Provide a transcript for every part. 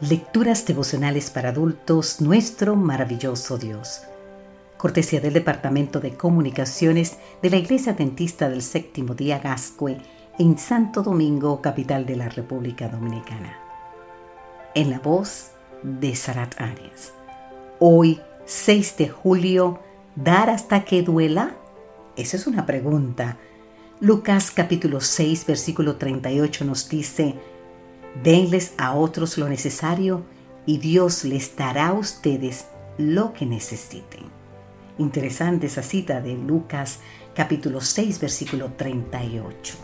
Lecturas devocionales para adultos, nuestro maravilloso Dios. Cortesía del Departamento de Comunicaciones de la Iglesia Adventista del Séptimo Día Gascue en Santo Domingo, capital de la República Dominicana. En la voz de Sarat Arias. Hoy, 6 de julio, ¿dar hasta que duela? Esa es una pregunta. Lucas capítulo 6, versículo 38 nos dice, Denles a otros lo necesario y Dios les dará a ustedes lo que necesiten. Interesante esa cita de Lucas capítulo 6 versículo 38.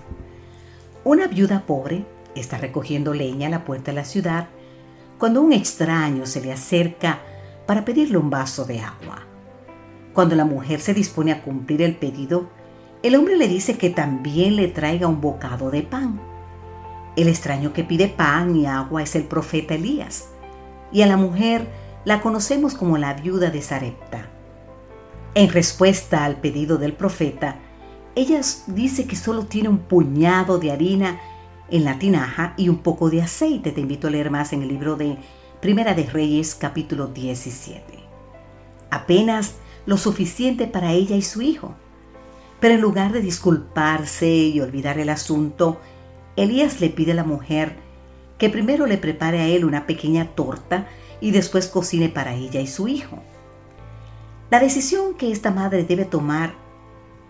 Una viuda pobre está recogiendo leña a la puerta de la ciudad cuando un extraño se le acerca para pedirle un vaso de agua. Cuando la mujer se dispone a cumplir el pedido, el hombre le dice que también le traiga un bocado de pan. El extraño que pide pan y agua es el profeta Elías, y a la mujer la conocemos como la viuda de Sarepta. En respuesta al pedido del profeta, ella dice que solo tiene un puñado de harina en la tinaja y un poco de aceite. Te invito a leer más en el libro de Primera de Reyes capítulo 17. Apenas lo suficiente para ella y su hijo. Pero en lugar de disculparse y olvidar el asunto, Elías le pide a la mujer que primero le prepare a él una pequeña torta y después cocine para ella y su hijo. La decisión que esta madre debe tomar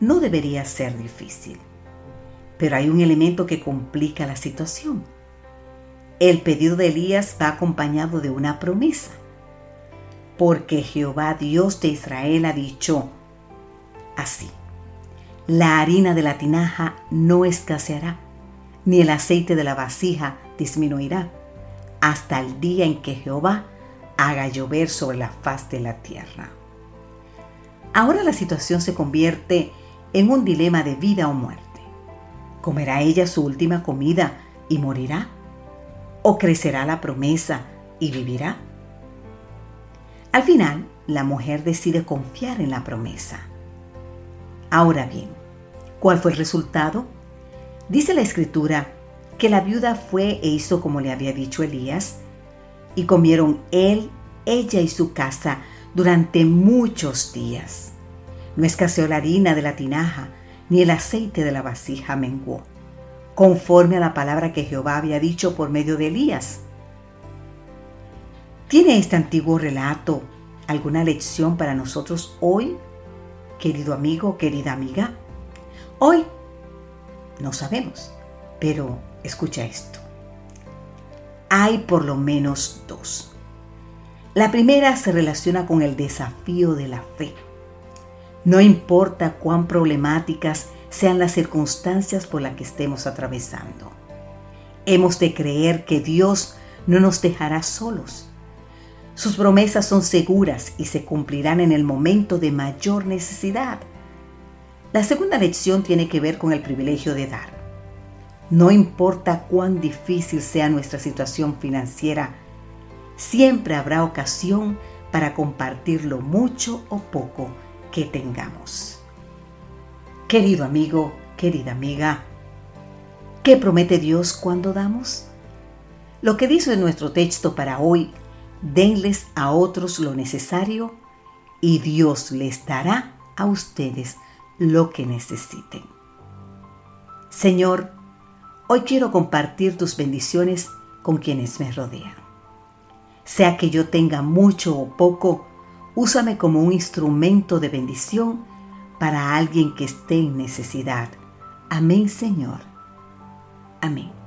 no debería ser difícil, pero hay un elemento que complica la situación. El pedido de Elías va acompañado de una promesa, porque Jehová Dios de Israel ha dicho así, la harina de la tinaja no escaseará ni el aceite de la vasija disminuirá, hasta el día en que Jehová haga llover sobre la faz de la tierra. Ahora la situación se convierte en un dilema de vida o muerte. ¿Comerá ella su última comida y morirá? ¿O crecerá la promesa y vivirá? Al final, la mujer decide confiar en la promesa. Ahora bien, ¿cuál fue el resultado? Dice la escritura que la viuda fue e hizo como le había dicho Elías, y comieron él, ella y su casa durante muchos días. No escaseó la harina de la tinaja, ni el aceite de la vasija menguó, conforme a la palabra que Jehová había dicho por medio de Elías. ¿Tiene este antiguo relato alguna lección para nosotros hoy, querido amigo, querida amiga? Hoy no sabemos, pero escucha esto. Hay por lo menos dos. La primera se relaciona con el desafío de la fe. No importa cuán problemáticas sean las circunstancias por las que estemos atravesando. Hemos de creer que Dios no nos dejará solos. Sus promesas son seguras y se cumplirán en el momento de mayor necesidad. La segunda lección tiene que ver con el privilegio de dar. No importa cuán difícil sea nuestra situación financiera, siempre habrá ocasión para compartir lo mucho o poco que tengamos. Querido amigo, querida amiga, ¿qué promete Dios cuando damos? Lo que dice nuestro texto para hoy, denles a otros lo necesario y Dios les dará a ustedes lo que necesiten. Señor, hoy quiero compartir tus bendiciones con quienes me rodean. Sea que yo tenga mucho o poco, úsame como un instrumento de bendición para alguien que esté en necesidad. Amén, Señor. Amén.